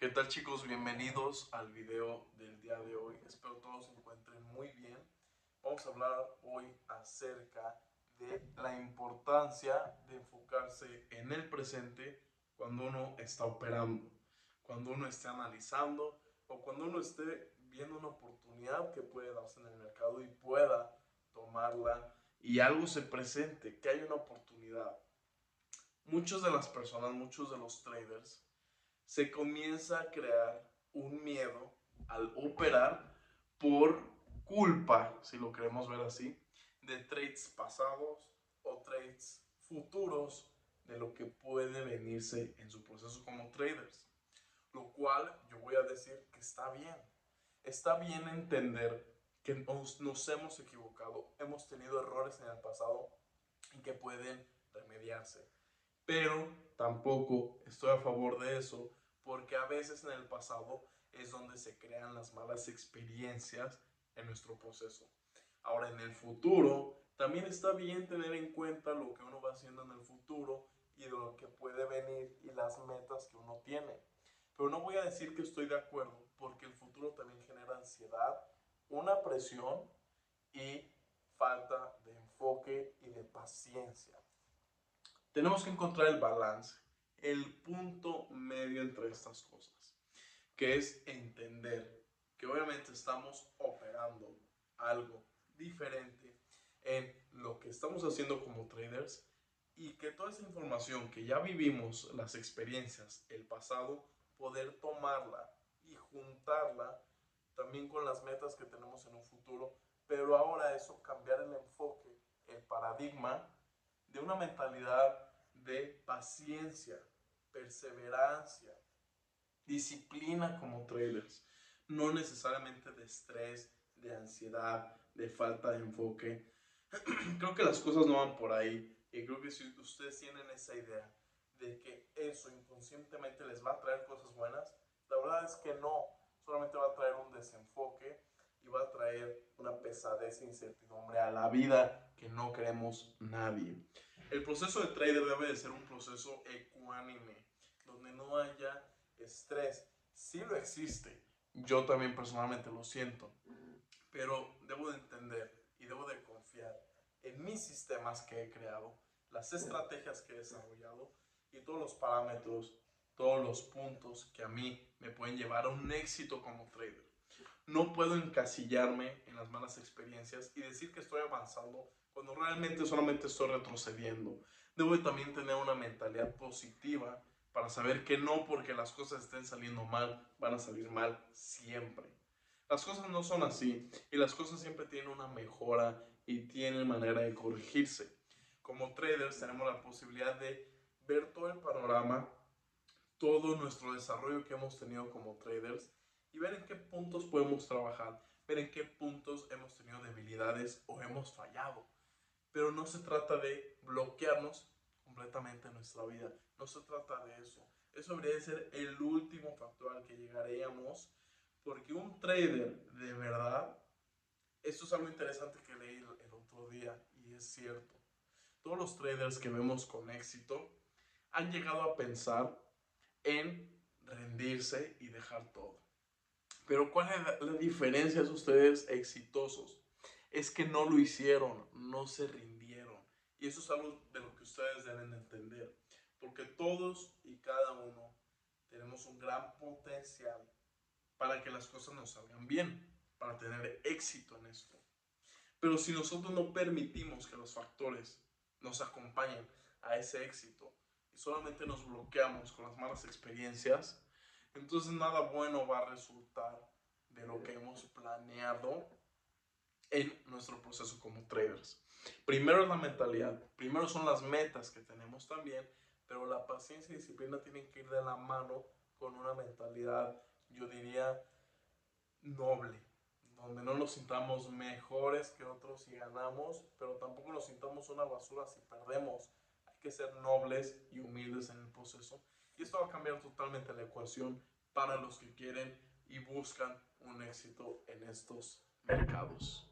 ¿Qué tal chicos? Bienvenidos al video del día de hoy. Espero todos se encuentren muy bien. Vamos a hablar hoy acerca de la importancia de enfocarse en el presente cuando uno está operando, cuando uno esté analizando o cuando uno esté viendo una oportunidad que puede darse en el mercado y pueda tomarla y algo se presente, que hay una oportunidad. Muchas de las personas, muchos de los traders, se comienza a crear un miedo al operar por culpa, si lo queremos ver así, de trades pasados o trades futuros de lo que puede venirse en su proceso como traders. Lo cual yo voy a decir que está bien. Está bien entender que nos, nos hemos equivocado, hemos tenido errores en el pasado y que pueden remediarse. Pero tampoco estoy a favor de eso porque a veces en el pasado es donde se crean las malas experiencias en nuestro proceso. Ahora en el futuro también está bien tener en cuenta lo que uno va haciendo en el futuro y de lo que puede venir y las metas que uno tiene. Pero no voy a decir que estoy de acuerdo porque el futuro también genera ansiedad, una presión y falta de enfoque y de paciencia. Tenemos que encontrar el balance, el punto medio entre estas cosas, que es entender que obviamente estamos operando algo diferente en lo que estamos haciendo como traders y que toda esa información que ya vivimos, las experiencias, el pasado, poder tomarla y juntarla también con las metas que tenemos en un futuro, pero ahora eso cambiar el enfoque, el paradigma de una mentalidad de paciencia, perseverancia, disciplina como traders, no necesariamente de estrés, de ansiedad, de falta de enfoque. creo que las cosas no van por ahí y creo que si ustedes tienen esa idea de que eso inconscientemente les va a traer cosas buenas, la verdad es que no, solamente va a traer un desenfoque y va a traer una pesadez e incertidumbre a la vida que no queremos nadie. El proceso de trader debe de ser un proceso ecuánime, donde no haya estrés. Sí lo existe, yo también personalmente lo siento, pero debo de entender y debo de confiar en mis sistemas que he creado, las estrategias que he desarrollado y todos los parámetros, todos los puntos que a mí me pueden llevar a un éxito como trader. No puedo encasillarme en las malas experiencias y decir que estoy avanzando cuando realmente solamente estoy retrocediendo. Debo de también tener una mentalidad positiva para saber que no porque las cosas estén saliendo mal, van a salir mal siempre. Las cosas no son así y las cosas siempre tienen una mejora y tienen manera de corregirse. Como traders tenemos la posibilidad de ver todo el panorama, todo nuestro desarrollo que hemos tenido como traders y ver en qué puntos podemos trabajar, ver en qué puntos hemos tenido debilidades o hemos fallado. Pero no se trata de bloquearnos completamente en nuestra vida, no se trata de eso. Eso debería ser el último factor al que llegaríamos, porque un trader de verdad, esto es algo interesante que leí el otro día y es cierto. Todos los traders que vemos con éxito han llegado a pensar en rendirse y dejar todo. Pero ¿cuál es la diferencia de ustedes exitosos? Es que no lo hicieron, no se rindieron. Y eso es algo de lo que ustedes deben entender. Porque todos y cada uno tenemos un gran potencial para que las cosas nos salgan bien, para tener éxito en esto. Pero si nosotros no permitimos que los factores nos acompañen a ese éxito y solamente nos bloqueamos con las malas experiencias, entonces nada bueno va a resultar de lo que hemos planeado en nuestro proceso como traders. Primero es la mentalidad, primero son las metas que tenemos también, pero la paciencia y disciplina tienen que ir de la mano con una mentalidad, yo diría, noble, donde no nos sintamos mejores que otros si ganamos, pero tampoco nos sintamos una basura si perdemos. Hay que ser nobles y humildes en el proceso. Y esto va a cambiar totalmente la ecuación para los que quieren y buscan un éxito en estos mercados.